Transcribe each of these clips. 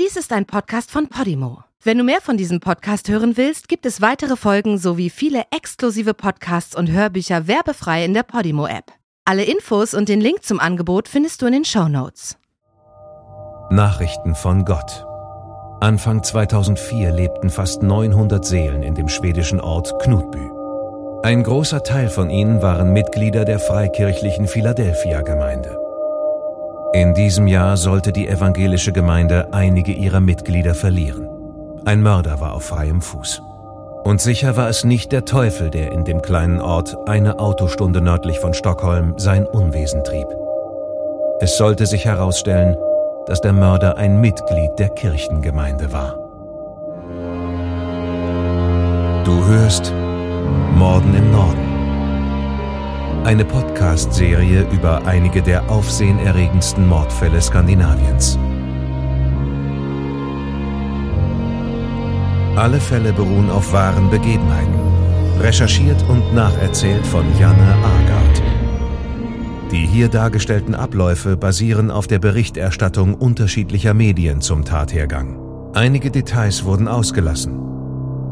Dies ist ein Podcast von Podimo. Wenn du mehr von diesem Podcast hören willst, gibt es weitere Folgen sowie viele exklusive Podcasts und Hörbücher werbefrei in der Podimo-App. Alle Infos und den Link zum Angebot findest du in den Show Notes. Nachrichten von Gott. Anfang 2004 lebten fast 900 Seelen in dem schwedischen Ort Knutby. Ein großer Teil von ihnen waren Mitglieder der freikirchlichen Philadelphia-Gemeinde. In diesem Jahr sollte die evangelische Gemeinde einige ihrer Mitglieder verlieren. Ein Mörder war auf freiem Fuß. Und sicher war es nicht der Teufel, der in dem kleinen Ort eine Autostunde nördlich von Stockholm sein Unwesen trieb. Es sollte sich herausstellen, dass der Mörder ein Mitglied der Kirchengemeinde war. Du hörst Morden im Norden eine Podcast-Serie über einige der aufsehenerregendsten Mordfälle Skandinaviens. Alle Fälle beruhen auf wahren Begebenheiten, recherchiert und nacherzählt von Janne Agard. Die hier dargestellten Abläufe basieren auf der Berichterstattung unterschiedlicher Medien zum Tathergang. Einige Details wurden ausgelassen.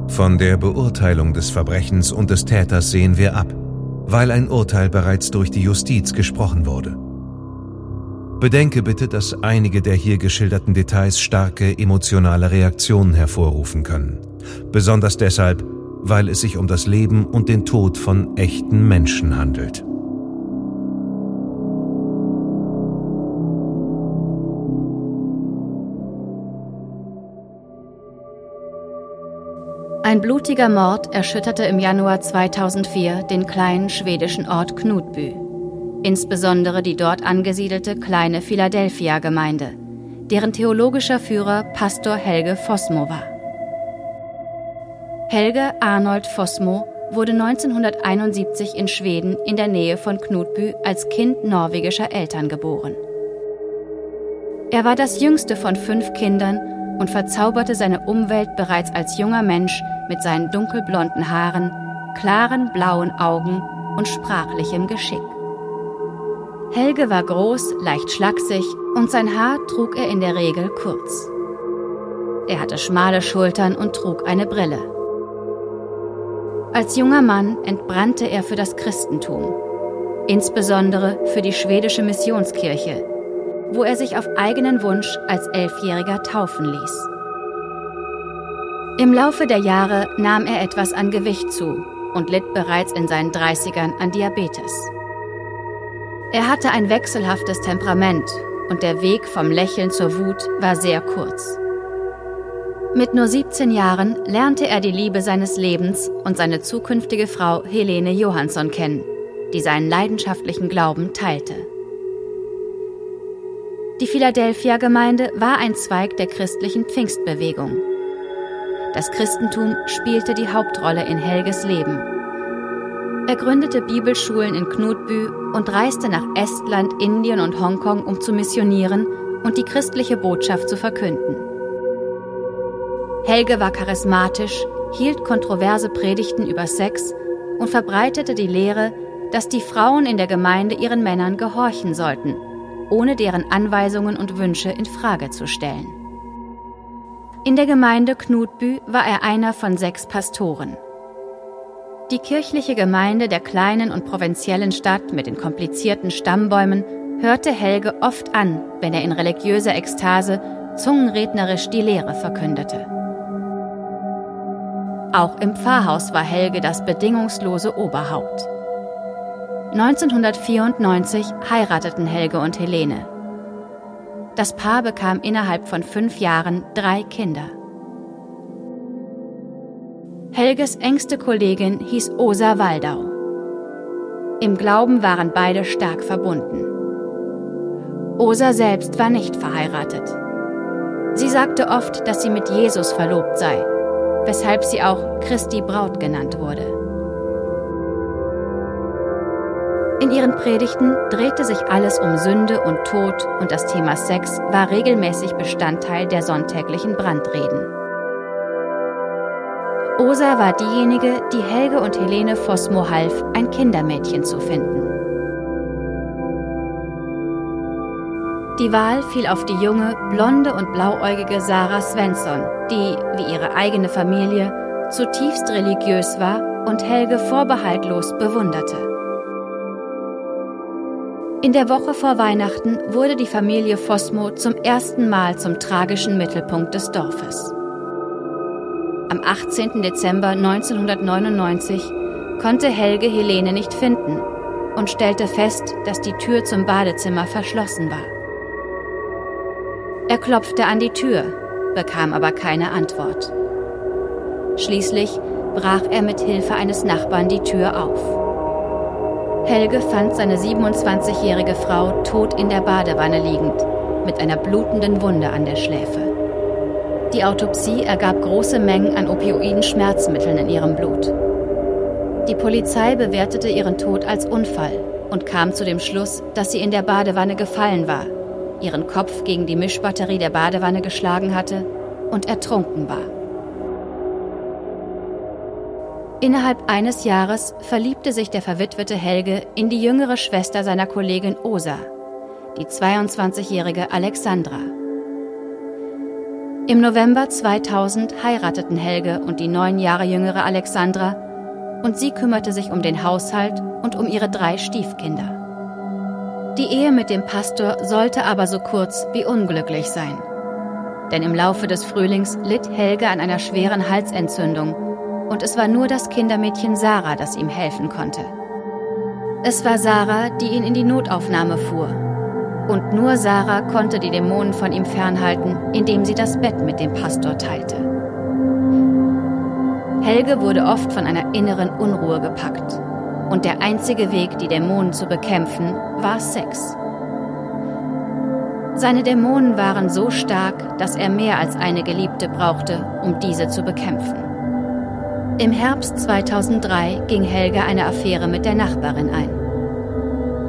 Von der Beurteilung des Verbrechens und des Täters sehen wir ab weil ein Urteil bereits durch die Justiz gesprochen wurde. Bedenke bitte, dass einige der hier geschilderten Details starke emotionale Reaktionen hervorrufen können. Besonders deshalb, weil es sich um das Leben und den Tod von echten Menschen handelt. Ein blutiger Mord erschütterte im Januar 2004 den kleinen schwedischen Ort Knutby, insbesondere die dort angesiedelte kleine Philadelphia-Gemeinde, deren theologischer Führer Pastor Helge Fossmo war. Helge Arnold Fossmo wurde 1971 in Schweden in der Nähe von Knutby als Kind norwegischer Eltern geboren. Er war das jüngste von fünf Kindern und verzauberte seine Umwelt bereits als junger Mensch mit seinen dunkelblonden Haaren, klaren blauen Augen und sprachlichem Geschick. Helge war groß, leicht schlaksig und sein Haar trug er in der Regel kurz. Er hatte schmale Schultern und trug eine Brille. Als junger Mann entbrannte er für das Christentum, insbesondere für die schwedische Missionskirche, wo er sich auf eigenen Wunsch als Elfjähriger taufen ließ. Im Laufe der Jahre nahm er etwas an Gewicht zu und litt bereits in seinen 30ern an Diabetes. Er hatte ein wechselhaftes Temperament und der Weg vom Lächeln zur Wut war sehr kurz. Mit nur 17 Jahren lernte er die Liebe seines Lebens und seine zukünftige Frau Helene Johansson kennen, die seinen leidenschaftlichen Glauben teilte. Die Philadelphia-Gemeinde war ein Zweig der christlichen Pfingstbewegung. Das Christentum spielte die Hauptrolle in Helges Leben. Er gründete Bibelschulen in Knutby und reiste nach Estland, Indien und Hongkong, um zu missionieren und die christliche Botschaft zu verkünden. Helge war charismatisch, hielt kontroverse Predigten über Sex und verbreitete die Lehre, dass die Frauen in der Gemeinde ihren Männern gehorchen sollten ohne deren Anweisungen und Wünsche in Frage zu stellen. In der Gemeinde Knutby war er einer von sechs Pastoren. Die kirchliche Gemeinde der kleinen und provinziellen Stadt mit den komplizierten Stammbäumen hörte Helge oft an, wenn er in religiöser Ekstase zungenrednerisch die Lehre verkündete. Auch im Pfarrhaus war Helge das bedingungslose Oberhaupt. 1994 heirateten Helge und Helene. Das Paar bekam innerhalb von fünf Jahren drei Kinder. Helges engste Kollegin hieß Osa Waldau. Im Glauben waren beide stark verbunden. Osa selbst war nicht verheiratet. Sie sagte oft, dass sie mit Jesus verlobt sei, weshalb sie auch Christi Braut genannt wurde. In ihren Predigten drehte sich alles um Sünde und Tod und das Thema Sex war regelmäßig Bestandteil der sonntäglichen Brandreden. Osa war diejenige, die Helge und Helene Fossmo half, ein Kindermädchen zu finden. Die Wahl fiel auf die junge, blonde und blauäugige Sarah Svensson, die, wie ihre eigene Familie, zutiefst religiös war und Helge vorbehaltlos bewunderte. In der Woche vor Weihnachten wurde die Familie Fosmo zum ersten Mal zum tragischen Mittelpunkt des Dorfes. Am 18. Dezember 1999 konnte Helge Helene nicht finden und stellte fest, dass die Tür zum Badezimmer verschlossen war. Er klopfte an die Tür, bekam aber keine Antwort. Schließlich brach er mit Hilfe eines Nachbarn die Tür auf. Helge fand seine 27-jährige Frau tot in der Badewanne liegend, mit einer blutenden Wunde an der Schläfe. Die Autopsie ergab große Mengen an opioiden Schmerzmitteln in ihrem Blut. Die Polizei bewertete ihren Tod als Unfall und kam zu dem Schluss, dass sie in der Badewanne gefallen war, ihren Kopf gegen die Mischbatterie der Badewanne geschlagen hatte und ertrunken war. Innerhalb eines Jahres verliebte sich der verwitwete Helge in die jüngere Schwester seiner Kollegin Osa, die 22-jährige Alexandra. Im November 2000 heirateten Helge und die neun Jahre jüngere Alexandra und sie kümmerte sich um den Haushalt und um ihre drei Stiefkinder. Die Ehe mit dem Pastor sollte aber so kurz wie unglücklich sein. Denn im Laufe des Frühlings litt Helge an einer schweren Halsentzündung und es war nur das Kindermädchen Sarah, das ihm helfen konnte. Es war Sarah, die ihn in die Notaufnahme fuhr. Und nur Sarah konnte die Dämonen von ihm fernhalten, indem sie das Bett mit dem Pastor teilte. Helge wurde oft von einer inneren Unruhe gepackt. Und der einzige Weg, die Dämonen zu bekämpfen, war Sex. Seine Dämonen waren so stark, dass er mehr als eine Geliebte brauchte, um diese zu bekämpfen. Im Herbst 2003 ging Helga eine Affäre mit der Nachbarin ein.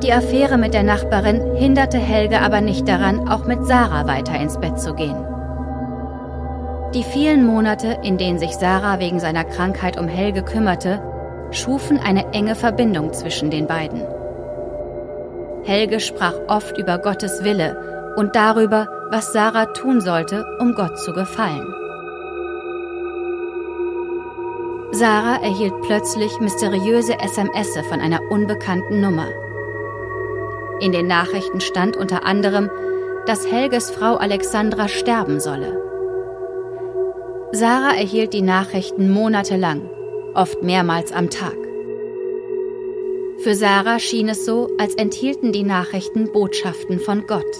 Die Affäre mit der Nachbarin hinderte Helge aber nicht daran, auch mit Sarah weiter ins Bett zu gehen. Die vielen Monate, in denen sich Sarah wegen seiner Krankheit um Helge kümmerte, schufen eine enge Verbindung zwischen den beiden. Helge sprach oft über Gottes Wille und darüber, was Sarah tun sollte, um Gott zu gefallen. Sarah erhielt plötzlich mysteriöse SMS von einer unbekannten Nummer. In den Nachrichten stand unter anderem, dass Helges Frau Alexandra sterben solle. Sarah erhielt die Nachrichten monatelang, oft mehrmals am Tag. Für Sarah schien es so, als enthielten die Nachrichten Botschaften von Gott.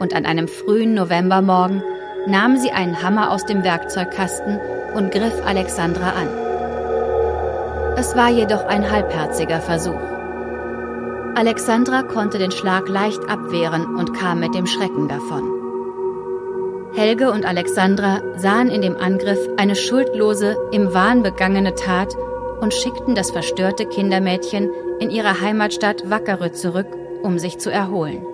Und an einem frühen Novembermorgen nahm sie einen Hammer aus dem Werkzeugkasten und griff Alexandra an. Es war jedoch ein halbherziger Versuch. Alexandra konnte den Schlag leicht abwehren und kam mit dem Schrecken davon. Helge und Alexandra sahen in dem Angriff eine schuldlose, im Wahn begangene Tat und schickten das verstörte Kindermädchen in ihre Heimatstadt Wackerö zurück, um sich zu erholen.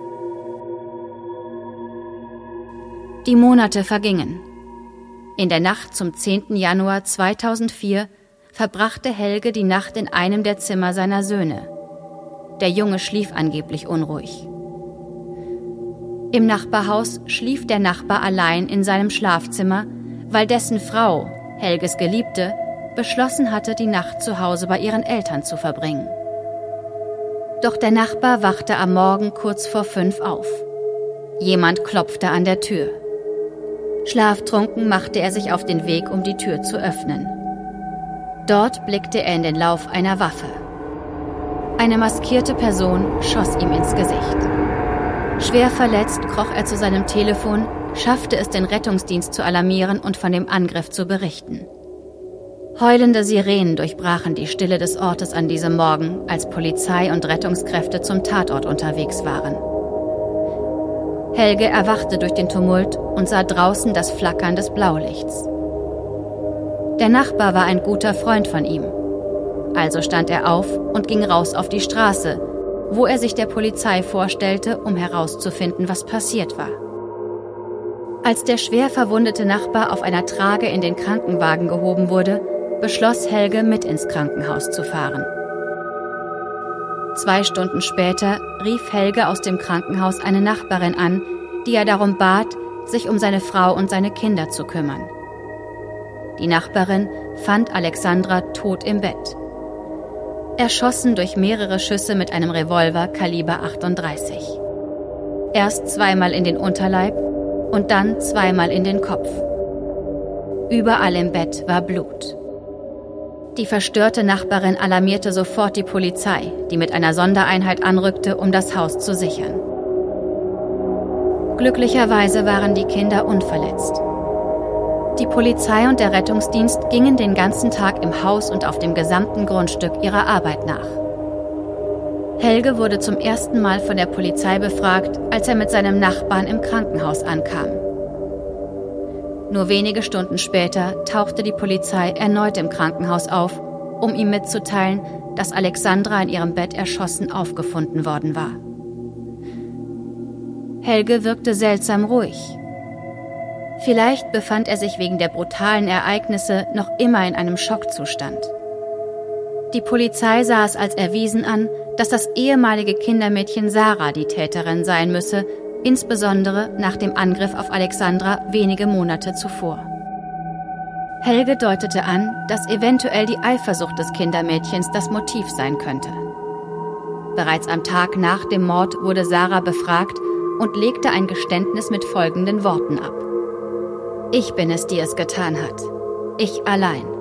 Die Monate vergingen. In der Nacht zum 10. Januar 2004 verbrachte Helge die Nacht in einem der Zimmer seiner Söhne. Der Junge schlief angeblich unruhig. Im Nachbarhaus schlief der Nachbar allein in seinem Schlafzimmer, weil dessen Frau, Helges Geliebte, beschlossen hatte, die Nacht zu Hause bei ihren Eltern zu verbringen. Doch der Nachbar wachte am Morgen kurz vor fünf auf. Jemand klopfte an der Tür. Schlaftrunken machte er sich auf den Weg, um die Tür zu öffnen. Dort blickte er in den Lauf einer Waffe. Eine maskierte Person schoss ihm ins Gesicht. Schwer verletzt kroch er zu seinem Telefon, schaffte es, den Rettungsdienst zu alarmieren und von dem Angriff zu berichten. Heulende Sirenen durchbrachen die Stille des Ortes an diesem Morgen, als Polizei und Rettungskräfte zum Tatort unterwegs waren. Helge erwachte durch den Tumult und sah draußen das Flackern des Blaulichts. Der Nachbar war ein guter Freund von ihm. Also stand er auf und ging raus auf die Straße, wo er sich der Polizei vorstellte, um herauszufinden, was passiert war. Als der schwer verwundete Nachbar auf einer Trage in den Krankenwagen gehoben wurde, beschloss Helge, mit ins Krankenhaus zu fahren. Zwei Stunden später rief Helge aus dem Krankenhaus eine Nachbarin an, die er darum bat, sich um seine Frau und seine Kinder zu kümmern. Die Nachbarin fand Alexandra tot im Bett. Erschossen durch mehrere Schüsse mit einem Revolver Kaliber 38. Erst zweimal in den Unterleib und dann zweimal in den Kopf. Überall im Bett war Blut. Die verstörte Nachbarin alarmierte sofort die Polizei, die mit einer Sondereinheit anrückte, um das Haus zu sichern. Glücklicherweise waren die Kinder unverletzt. Die Polizei und der Rettungsdienst gingen den ganzen Tag im Haus und auf dem gesamten Grundstück ihrer Arbeit nach. Helge wurde zum ersten Mal von der Polizei befragt, als er mit seinem Nachbarn im Krankenhaus ankam. Nur wenige Stunden später tauchte die Polizei erneut im Krankenhaus auf, um ihm mitzuteilen, dass Alexandra in ihrem Bett erschossen aufgefunden worden war. Helge wirkte seltsam ruhig. Vielleicht befand er sich wegen der brutalen Ereignisse noch immer in einem Schockzustand. Die Polizei sah es als erwiesen an, dass das ehemalige Kindermädchen Sarah die Täterin sein müsse, insbesondere nach dem Angriff auf Alexandra wenige Monate zuvor. Helge deutete an, dass eventuell die Eifersucht des Kindermädchens das Motiv sein könnte. Bereits am Tag nach dem Mord wurde Sarah befragt und legte ein Geständnis mit folgenden Worten ab. Ich bin es, die es getan hat. Ich allein.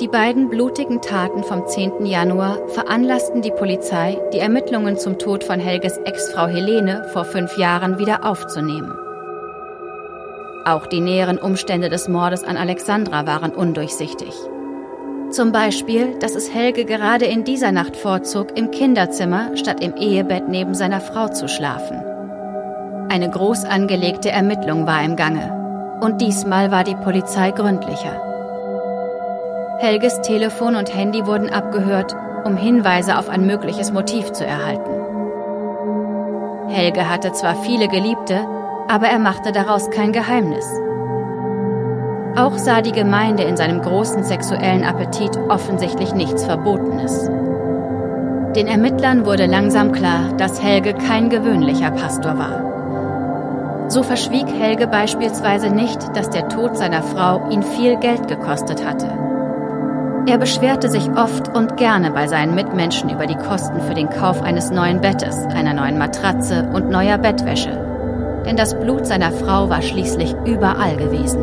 Die beiden blutigen Taten vom 10. Januar veranlassten die Polizei, die Ermittlungen zum Tod von Helges Ex-Frau Helene vor fünf Jahren wieder aufzunehmen. Auch die näheren Umstände des Mordes an Alexandra waren undurchsichtig. Zum Beispiel, dass es Helge gerade in dieser Nacht vorzog, im Kinderzimmer statt im Ehebett neben seiner Frau zu schlafen. Eine groß angelegte Ermittlung war im Gange. Und diesmal war die Polizei gründlicher. Helges Telefon und Handy wurden abgehört, um Hinweise auf ein mögliches Motiv zu erhalten. Helge hatte zwar viele Geliebte, aber er machte daraus kein Geheimnis. Auch sah die Gemeinde in seinem großen sexuellen Appetit offensichtlich nichts Verbotenes. Den Ermittlern wurde langsam klar, dass Helge kein gewöhnlicher Pastor war. So verschwieg Helge beispielsweise nicht, dass der Tod seiner Frau ihn viel Geld gekostet hatte. Er beschwerte sich oft und gerne bei seinen Mitmenschen über die Kosten für den Kauf eines neuen Bettes, einer neuen Matratze und neuer Bettwäsche. Denn das Blut seiner Frau war schließlich überall gewesen.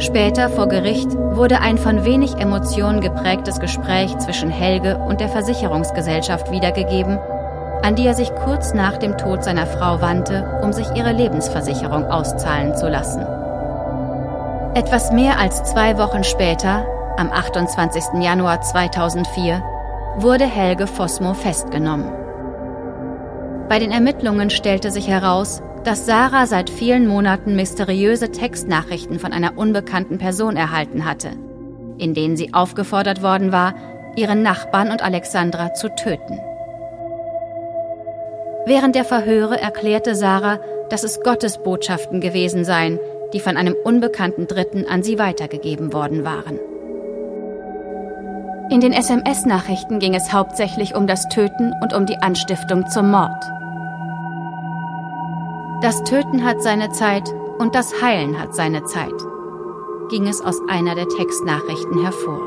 Später vor Gericht wurde ein von wenig Emotionen geprägtes Gespräch zwischen Helge und der Versicherungsgesellschaft wiedergegeben, an die er sich kurz nach dem Tod seiner Frau wandte, um sich ihre Lebensversicherung auszahlen zu lassen. Etwas mehr als zwei Wochen später, am 28. Januar 2004, wurde Helge Fosmo festgenommen. Bei den Ermittlungen stellte sich heraus, dass Sarah seit vielen Monaten mysteriöse Textnachrichten von einer unbekannten Person erhalten hatte, in denen sie aufgefordert worden war, ihren Nachbarn und Alexandra zu töten. Während der Verhöre erklärte Sarah, dass es Gottes Botschaften gewesen seien, die von einem unbekannten Dritten an sie weitergegeben worden waren. In den SMS-Nachrichten ging es hauptsächlich um das Töten und um die Anstiftung zum Mord. Das Töten hat seine Zeit und das Heilen hat seine Zeit, ging es aus einer der Textnachrichten hervor.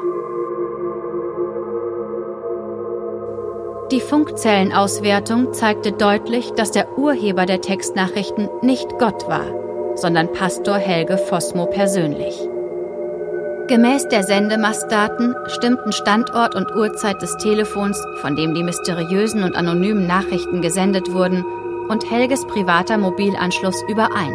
Die Funkzellenauswertung zeigte deutlich, dass der Urheber der Textnachrichten nicht Gott war, sondern Pastor Helge Fosmo persönlich. Gemäß der Sendemastdaten stimmten Standort und Uhrzeit des Telefons, von dem die mysteriösen und anonymen Nachrichten gesendet wurden, und Helges privater Mobilanschluss überein.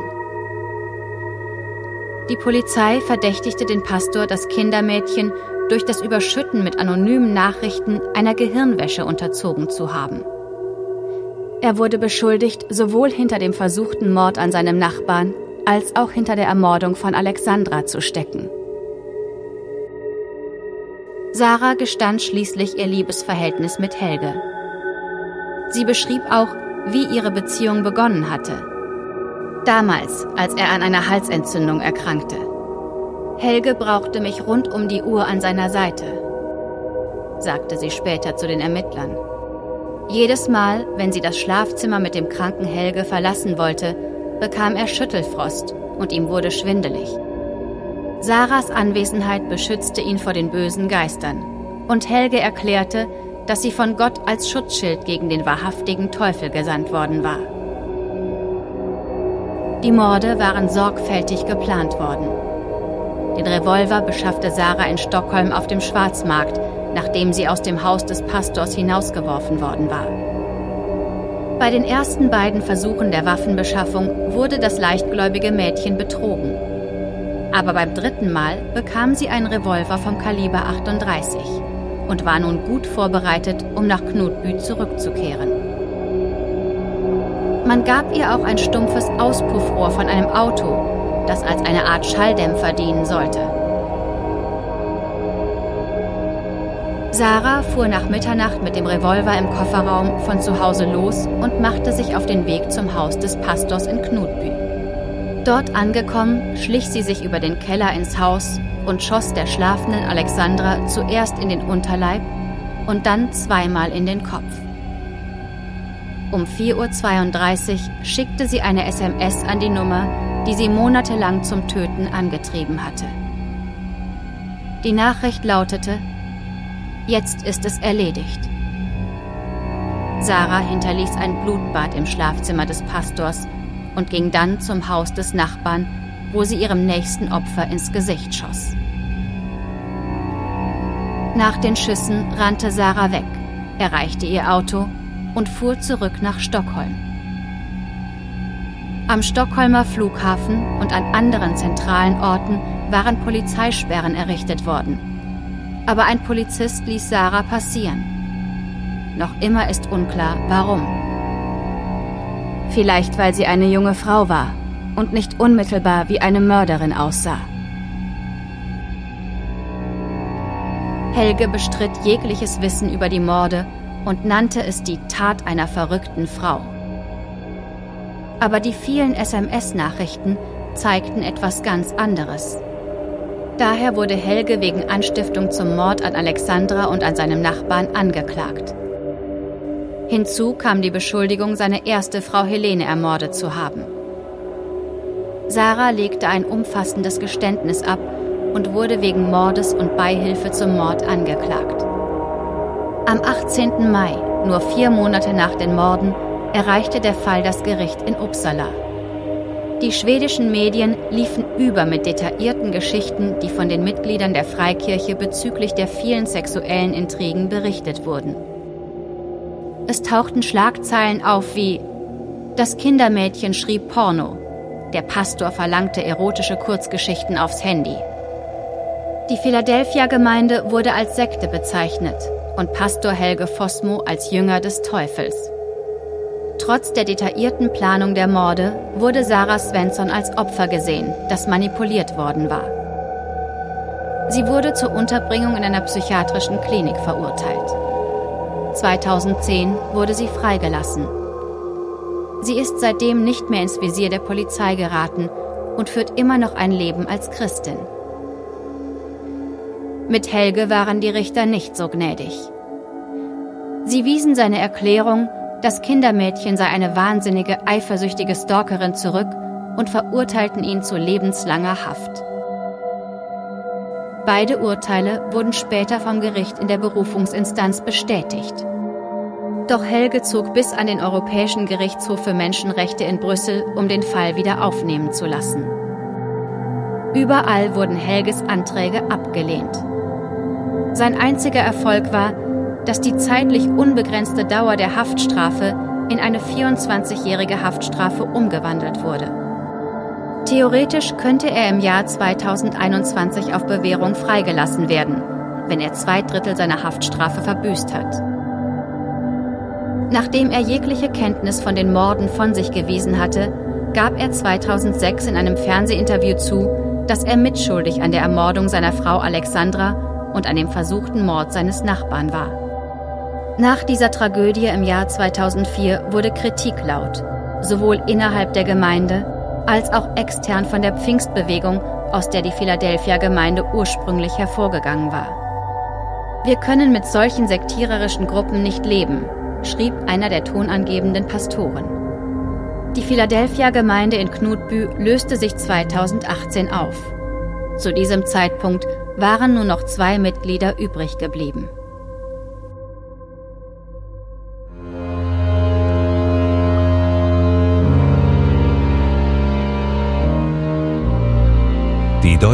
Die Polizei verdächtigte den Pastor, das Kindermädchen durch das Überschütten mit anonymen Nachrichten einer Gehirnwäsche unterzogen zu haben. Er wurde beschuldigt, sowohl hinter dem versuchten Mord an seinem Nachbarn als auch hinter der Ermordung von Alexandra zu stecken. Sarah gestand schließlich ihr Liebesverhältnis mit Helge. Sie beschrieb auch, wie ihre Beziehung begonnen hatte. Damals, als er an einer Halsentzündung erkrankte. Helge brauchte mich rund um die Uhr an seiner Seite. sagte sie später zu den Ermittlern. Jedes Mal, wenn sie das Schlafzimmer mit dem kranken Helge verlassen wollte, bekam er Schüttelfrost und ihm wurde schwindelig. Sarahs Anwesenheit beschützte ihn vor den bösen Geistern und Helge erklärte, dass sie von Gott als Schutzschild gegen den wahrhaftigen Teufel gesandt worden war. Die Morde waren sorgfältig geplant worden. Den Revolver beschaffte Sarah in Stockholm auf dem Schwarzmarkt, nachdem sie aus dem Haus des Pastors hinausgeworfen worden war. Bei den ersten beiden Versuchen der Waffenbeschaffung wurde das leichtgläubige Mädchen betrogen. Aber beim dritten Mal bekam sie einen Revolver vom Kaliber 38 und war nun gut vorbereitet, um nach Knutbü zurückzukehren. Man gab ihr auch ein stumpfes Auspuffrohr von einem Auto, das als eine Art Schalldämpfer dienen sollte. Sarah fuhr nach Mitternacht mit dem Revolver im Kofferraum von zu Hause los und machte sich auf den Weg zum Haus des Pastors in Knutbü. Dort angekommen, schlich sie sich über den Keller ins Haus und schoss der schlafenden Alexandra zuerst in den Unterleib und dann zweimal in den Kopf. Um 4.32 Uhr schickte sie eine SMS an die Nummer, die sie monatelang zum Töten angetrieben hatte. Die Nachricht lautete, Jetzt ist es erledigt. Sarah hinterließ ein Blutbad im Schlafzimmer des Pastors und ging dann zum Haus des Nachbarn, wo sie ihrem nächsten Opfer ins Gesicht schoss. Nach den Schüssen rannte Sarah weg, erreichte ihr Auto und fuhr zurück nach Stockholm. Am Stockholmer Flughafen und an anderen zentralen Orten waren Polizeisperren errichtet worden aber ein Polizist ließ Sarah passieren. Noch immer ist unklar, warum. Vielleicht weil sie eine junge Frau war und nicht unmittelbar wie eine Mörderin aussah. Helge bestritt jegliches Wissen über die Morde und nannte es die Tat einer verrückten Frau. Aber die vielen SMS-Nachrichten zeigten etwas ganz anderes. Daher wurde Helge wegen Anstiftung zum Mord an Alexandra und an seinem Nachbarn angeklagt. Hinzu kam die Beschuldigung, seine erste Frau Helene ermordet zu haben. Sarah legte ein umfassendes Geständnis ab und wurde wegen Mordes und Beihilfe zum Mord angeklagt. Am 18. Mai, nur vier Monate nach den Morden, erreichte der Fall das Gericht in Uppsala. Die schwedischen Medien liefen über mit detaillierten Geschichten, die von den Mitgliedern der Freikirche bezüglich der vielen sexuellen Intrigen berichtet wurden. Es tauchten Schlagzeilen auf wie Das Kindermädchen schrieb Porno, der Pastor verlangte erotische Kurzgeschichten aufs Handy. Die Philadelphia-Gemeinde wurde als Sekte bezeichnet und Pastor Helge Fossmo als Jünger des Teufels. Trotz der detaillierten Planung der Morde wurde Sarah Svensson als Opfer gesehen, das manipuliert worden war. Sie wurde zur Unterbringung in einer psychiatrischen Klinik verurteilt. 2010 wurde sie freigelassen. Sie ist seitdem nicht mehr ins Visier der Polizei geraten und führt immer noch ein Leben als Christin. Mit Helge waren die Richter nicht so gnädig. Sie wiesen seine Erklärung, das Kindermädchen sei eine wahnsinnige, eifersüchtige Stalkerin zurück und verurteilten ihn zu lebenslanger Haft. Beide Urteile wurden später vom Gericht in der Berufungsinstanz bestätigt. Doch Helge zog bis an den Europäischen Gerichtshof für Menschenrechte in Brüssel, um den Fall wieder aufnehmen zu lassen. Überall wurden Helges Anträge abgelehnt. Sein einziger Erfolg war, dass die zeitlich unbegrenzte Dauer der Haftstrafe in eine 24-jährige Haftstrafe umgewandelt wurde. Theoretisch könnte er im Jahr 2021 auf Bewährung freigelassen werden, wenn er zwei Drittel seiner Haftstrafe verbüßt hat. Nachdem er jegliche Kenntnis von den Morden von sich gewiesen hatte, gab er 2006 in einem Fernsehinterview zu, dass er mitschuldig an der Ermordung seiner Frau Alexandra und an dem versuchten Mord seines Nachbarn war. Nach dieser Tragödie im Jahr 2004 wurde Kritik laut, sowohl innerhalb der Gemeinde als auch extern von der Pfingstbewegung, aus der die Philadelphia Gemeinde ursprünglich hervorgegangen war. Wir können mit solchen sektiererischen Gruppen nicht leben, schrieb einer der tonangebenden Pastoren. Die Philadelphia-Gemeinde in Knutbü löste sich 2018 auf. Zu diesem Zeitpunkt waren nur noch zwei Mitglieder übrig geblieben.